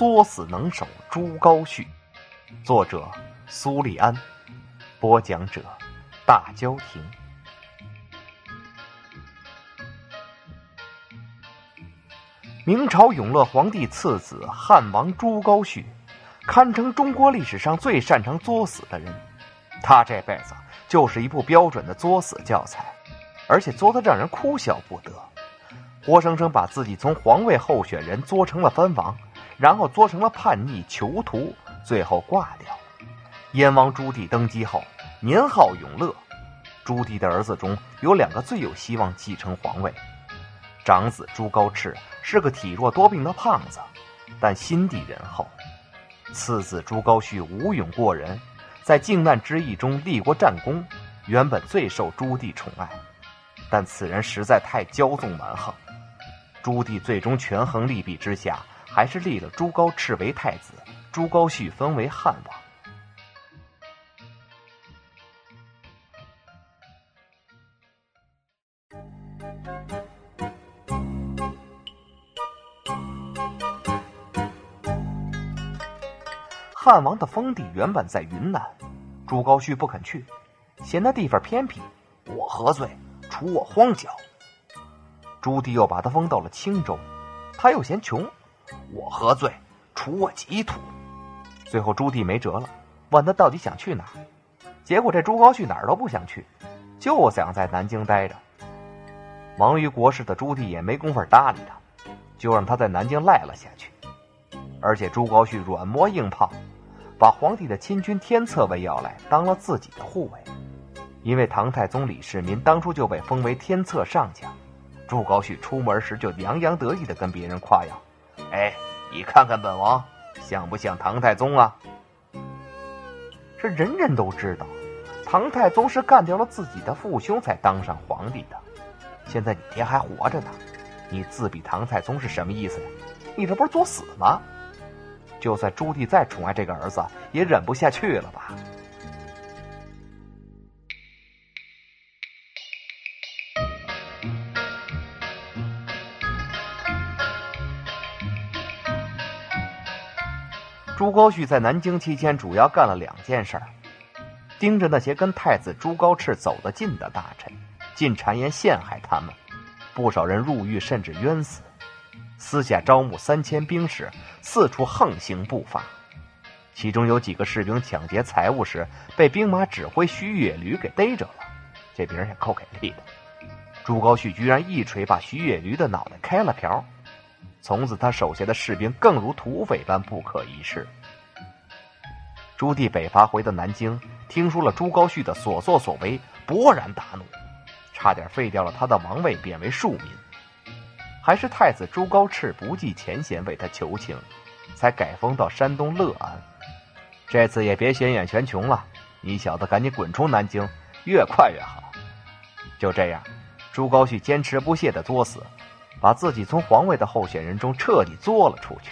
作死能手朱高煦。作者：苏立安，播讲者：大焦亭。明朝永乐皇帝次子汉王朱高煦，堪称中国历史上最擅长作死的人。他这辈子就是一部标准的作死教材，而且作得让人哭笑不得。活生生把自己从皇位候选人作成了藩王，然后作成了叛逆囚徒，最后挂掉。燕王朱棣登基后，年号永乐。朱棣的儿子中有两个最有希望继承皇位，长子朱高炽。是个体弱多病的胖子，但心地仁厚。次子朱高煦武勇过人，在靖难之役中立过战功，原本最受朱棣宠爱。但此人实在太骄纵蛮横，朱棣最终权衡利弊之下，还是立了朱高炽为太子，朱高煦封为汉王。汉王的封地原本在云南，朱高煦不肯去，嫌那地方偏僻。我何罪？除我荒郊。朱棣又把他封到了青州，他又嫌穷。我何罪？除我己土。最后朱棣没辙了，问他到底想去哪儿。结果这朱高煦哪儿都不想去，就想在南京待着。忙于国事的朱棣也没工夫搭理他，就让他在南京赖了下去。而且朱高煦软磨硬泡。把皇帝的亲军天策卫要来当了自己的护卫，因为唐太宗李世民当初就被封为天策上将。朱高煦出门时就洋洋得意地跟别人夸耀：“哎，你看看本王像不像唐太宗啊？”这人人都知道，唐太宗是干掉了自己的父兄才当上皇帝的。现在你爹还活着呢，你自比唐太宗是什么意思呀？你这不是作死吗？就算朱棣再宠爱这个儿子，也忍不下去了吧？朱高煦在南京期间，主要干了两件事儿：盯着那些跟太子朱高炽走得近的大臣，进谗言陷害他们，不少人入狱甚至冤死。私下招募三千兵士，四处横行不法。其中有几个士兵抢劫财物时，被兵马指挥徐野驴给逮着了，这名也够给力的。朱高煦居然一锤把徐野驴的脑袋开了瓢，从此他手下的士兵更如土匪般不可一世。朱棣北伐回到南京，听说了朱高煦的所作所为，勃然大怒，差点废掉了他的王位，贬为庶民。还是太子朱高炽不计前嫌为他求情，才改封到山东乐安。这次也别显眼全穷了，你小子赶紧滚出南京，越快越好。就这样，朱高煦坚持不懈的作死，把自己从皇位的候选人中彻底作了出去。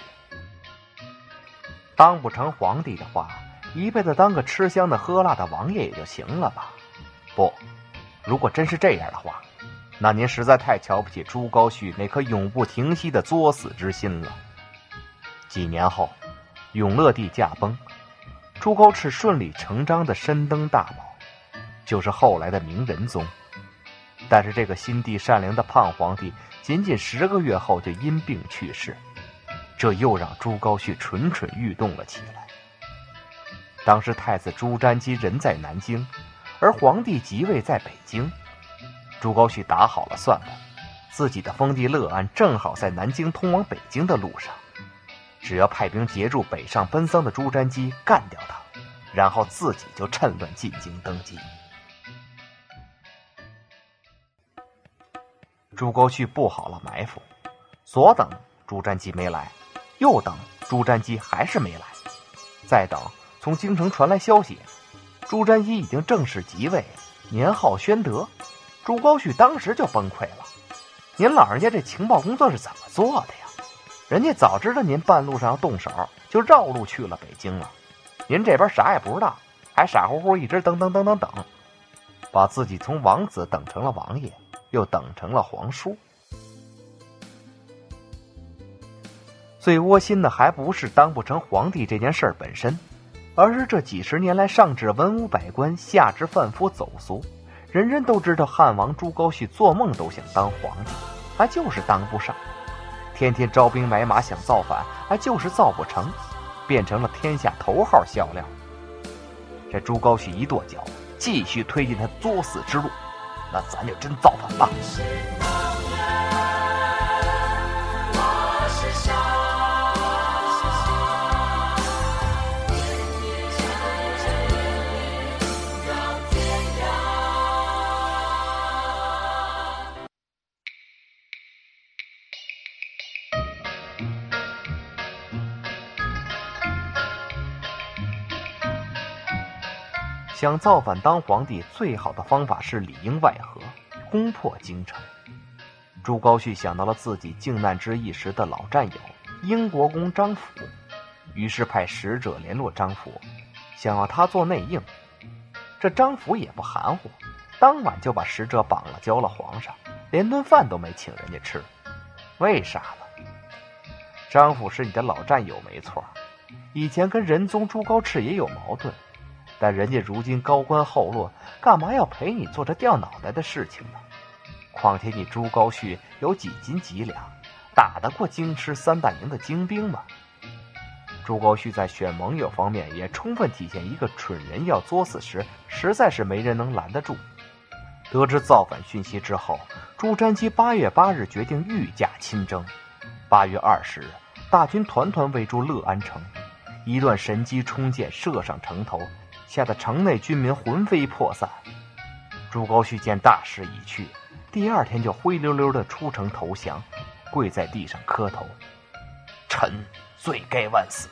当不成皇帝的话，一辈子当个吃香的喝辣的王爷也就行了吧？不，如果真是这样的话。那您实在太瞧不起朱高煦那颗永不停息的作死之心了。几年后，永乐帝驾崩，朱高炽顺理成章的身登大宝，就是后来的明仁宗。但是这个心地善良的胖皇帝，仅仅十个月后就因病去世，这又让朱高煦蠢蠢欲动了起来。当时太子朱瞻基人在南京，而皇帝即位在北京。朱高煦打好了算盘，自己的封地乐安正好在南京通往北京的路上，只要派兵截住北上奔丧的朱瞻基，干掉他，然后自己就趁乱进京登基。朱高煦布好了埋伏，左等朱瞻基没来，右等朱瞻基还是没来，再等从京城传来消息，朱瞻基已经正式即位，年号宣德。朱高煦当时就崩溃了，您老人家这情报工作是怎么做的呀？人家早知道您半路上要动手，就绕路去了北京了。您这边啥也不知道，还傻乎乎一直等等等等等，把自己从王子等成了王爷，又等成了皇叔。最窝心的还不是当不成皇帝这件事儿本身，而是这几十年来上至文武百官，下至贩夫走卒，人人都知道汉王朱高煦做梦都想当皇帝，还就是当不上。天天招兵买马想造反，还就是造不成，变成了天下头号笑料。这朱高煦一跺脚，继续推进他作死之路，那咱就真造反吧。想造反当皇帝，最好的方法是里应外合，攻破京城。朱高煦想到了自己靖难之役时的老战友英国公张辅，于是派使者联络张辅，想要他做内应。这张辅也不含糊，当晚就把使者绑了，交了皇上，连顿饭都没请人家吃。为啥呢？张辅是你的老战友没错，以前跟仁宗朱高炽也有矛盾。但人家如今高官厚禄，干嘛要陪你做这掉脑袋的事情呢？况且你朱高煦有几斤几两，打得过京师三大营的精兵吗？朱高煦在选盟友方面也充分体现一个蠢人要作死时，实在是没人能拦得住。得知造反讯息之后，朱瞻基八月八日决定御驾亲征。八月二十日，大军团团围住乐安城，一段神机冲箭射上城头。吓得城内军民魂飞魄散。朱高煦见大势已去，第二天就灰溜溜的出城投降，跪在地上磕头：“臣罪该万死，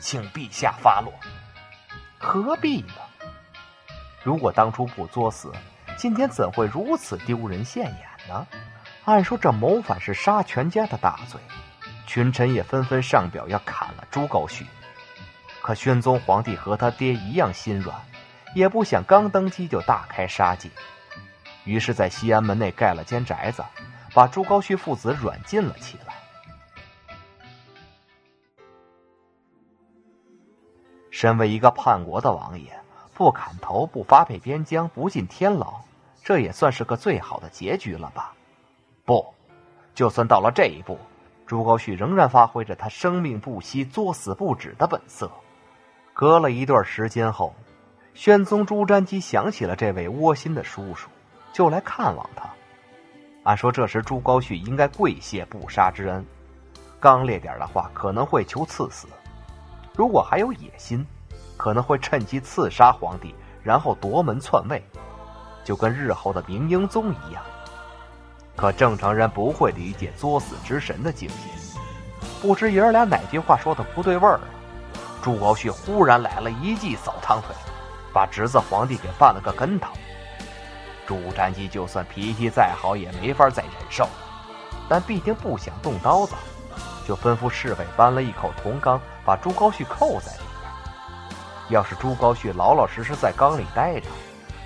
请陛下发落。”何必呢？如果当初不作死，今天怎会如此丢人现眼呢？按说这谋反是杀全家的大罪，群臣也纷纷上表要砍了朱高煦。可宣宗皇帝和他爹一样心软，也不想刚登基就大开杀戒，于是，在西安门内盖了间宅子，把朱高煦父子软禁了起来。身为一个叛国的王爷，不砍头、不发配边疆、不进天牢，这也算是个最好的结局了吧？不，就算到了这一步，朱高煦仍然发挥着他生命不息、作死不止的本色。隔了一段时间后，宣宗朱瞻基想起了这位窝心的叔叔，就来看望他。按说这时朱高煦应该跪谢不杀之恩，刚烈点的话可能会求赐死；如果还有野心，可能会趁机刺杀皇帝，然后夺门篡位，就跟日后的明英宗一样。可正常人不会理解作死之神的境界，不知爷儿俩哪句话说的不对味儿。朱高煦忽然来了一记扫堂腿，把侄子皇帝给绊了个跟头。朱瞻基就算脾气再好，也没法再忍受，但毕竟不想动刀子，就吩咐侍卫搬了一口铜缸，把朱高煦扣在里面。要是朱高煦老老实实在缸里待着，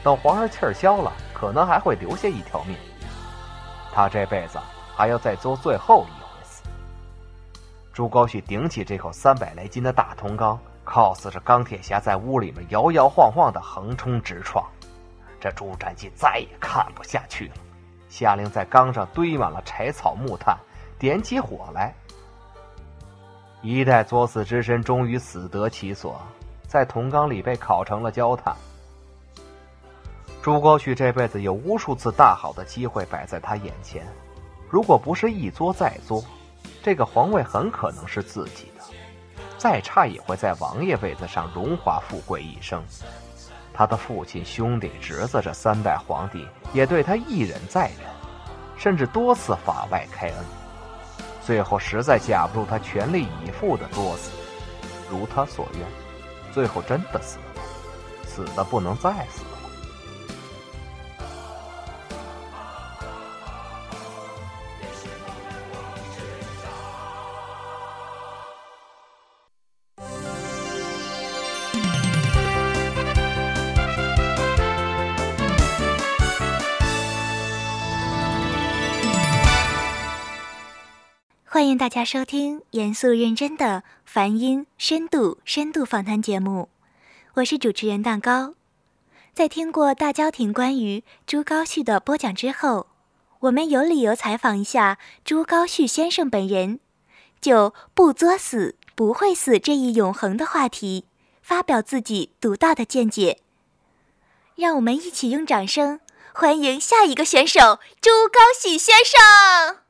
等皇上气儿消了，可能还会留下一条命。他这辈子还要再做最后一。朱高煦顶起这口三百来斤的大铜缸靠似是钢铁侠在屋里面摇摇晃晃的横冲直撞。这朱瞻基再也看不下去了，下令在缸上堆满了柴草木炭，点起火来。一代作死之身终于死得其所，在铜缸里被烤成了焦炭。朱高煦这辈子有无数次大好的机会摆在他眼前，如果不是一作再作。这个皇位很可能是自己的，再差也会在王爷位子上荣华富贵一生。他的父亲、兄弟、侄子这三代皇帝也对他一忍再忍，甚至多次法外开恩。最后实在架不住他全力以赴的作死，如他所愿，最后真的死了，死的不能再死。大家收听严肃认真的梵音深度深度访谈节目，我是主持人蛋糕。在听过大焦亭关于朱高煦的播讲之后，我们有理由采访一下朱高煦先生本人，就不作死不会死这一永恒的话题，发表自己独到的见解。让我们一起用掌声欢迎下一个选手朱高煦先生。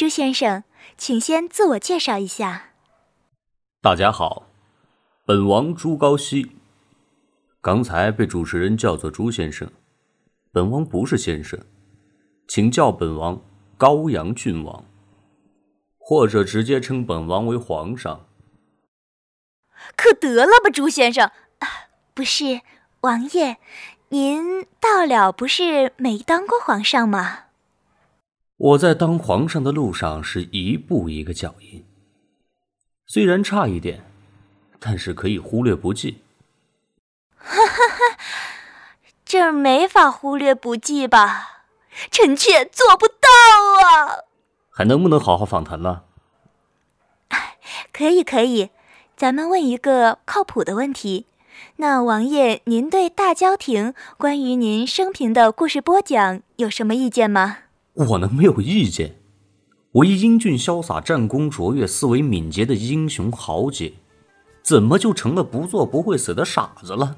朱先生，请先自我介绍一下。大家好，本王朱高煦。刚才被主持人叫做朱先生，本王不是先生，请叫本王高阳郡王，或者直接称本王为皇上。可得了吧，朱先生！啊不是王爷，您到了不是没当过皇上吗？我在当皇上的路上是一步一个脚印，虽然差一点，但是可以忽略不计。哈哈哈，这儿没法忽略不计吧？臣妾做不到啊！还能不能好好访谈了？可以可以，咱们问一个靠谱的问题。那王爷，您对大郊亭关于您生平的故事播讲有什么意见吗？我能没有意见？我一英俊潇洒、战功卓越、思维敏捷的英雄豪杰，怎么就成了不做不会死的傻子了？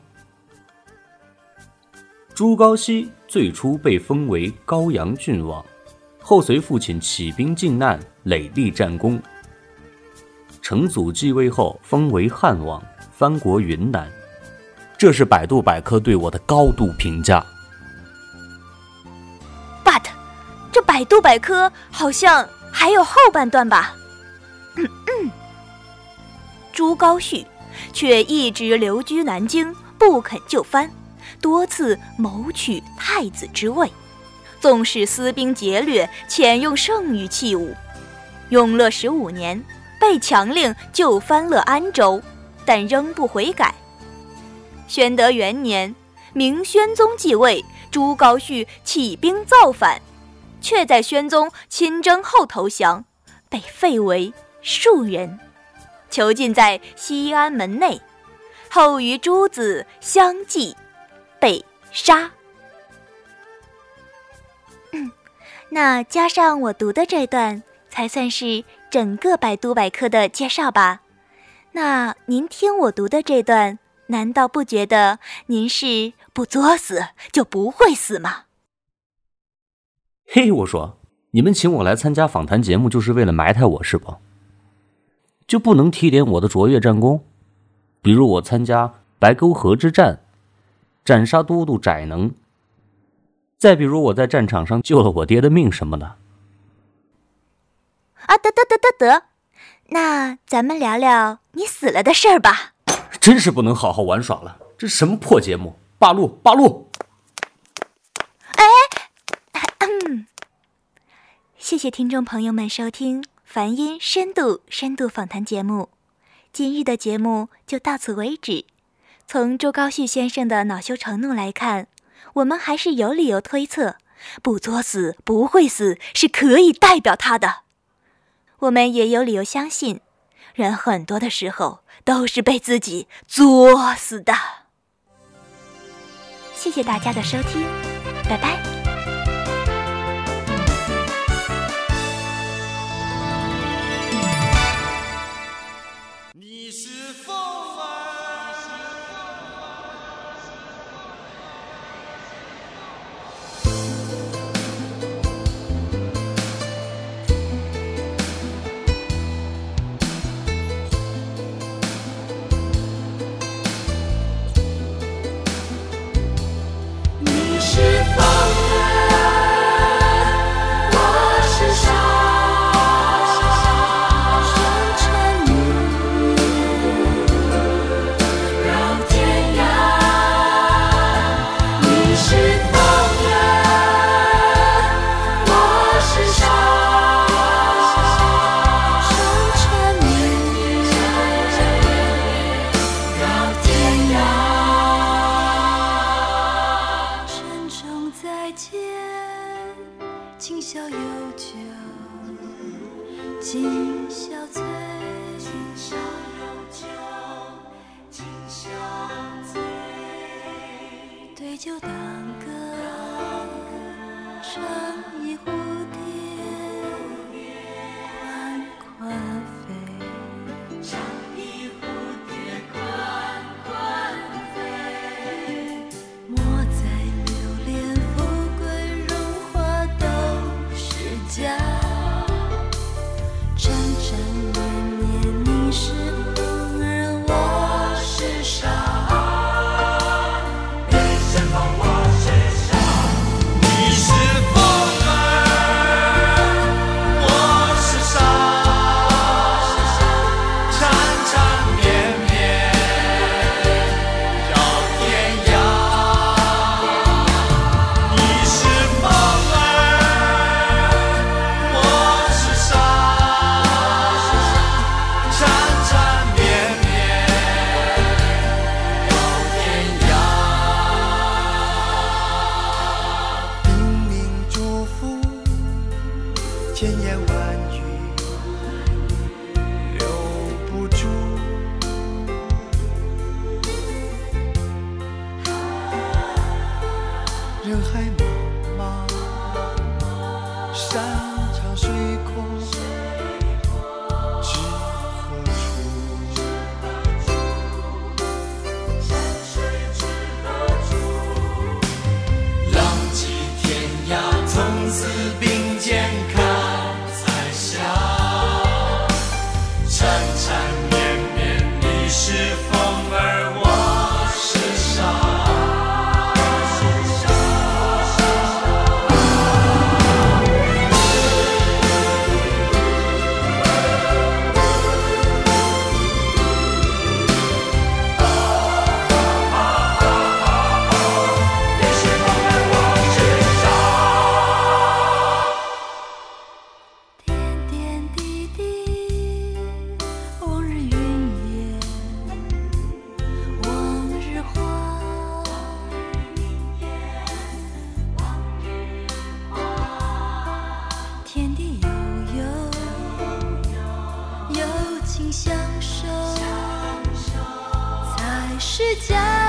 朱高煦最初被封为高阳郡王，后随父亲起兵靖难，累立战功。成祖继位后，封为汉王，藩国云南。这是百度百科对我的高度评价。百度百科好像还有后半段吧。嗯嗯，朱高煦却一直留居南京，不肯就藩，多次谋取太子之位。纵使私兵劫掠，遣用剩余器物。永乐十五年，被强令就藩乐安州，但仍不悔改。宣德元年，明宣宗继位，朱高煦起兵造反。却在宣宗亲征后投降，被废为庶人，囚禁在西安门内，后与诸子相继被杀。那加上我读的这段，才算是整个百度百科的介绍吧？那您听我读的这段，难道不觉得您是不作死就不会死吗？嘿，我说，你们请我来参加访谈节目，就是为了埋汰我是不？就不能提点我的卓越战功？比如我参加白沟河之战，斩杀都督翟能。再比如我在战场上救了我爹的命什么的。啊，得得得得得，那咱们聊聊你死了的事儿吧。真是不能好好玩耍了，这是什么破节目？罢录，罢录。谢谢听众朋友们收听梵音深度深度访谈节目，今日的节目就到此为止。从朱高煦先生的恼羞成怒来看，我们还是有理由推测，不作死不会死是可以代表他的。我们也有理由相信，人很多的时候都是被自己作死的。谢谢大家的收听，拜拜。人海茫是假。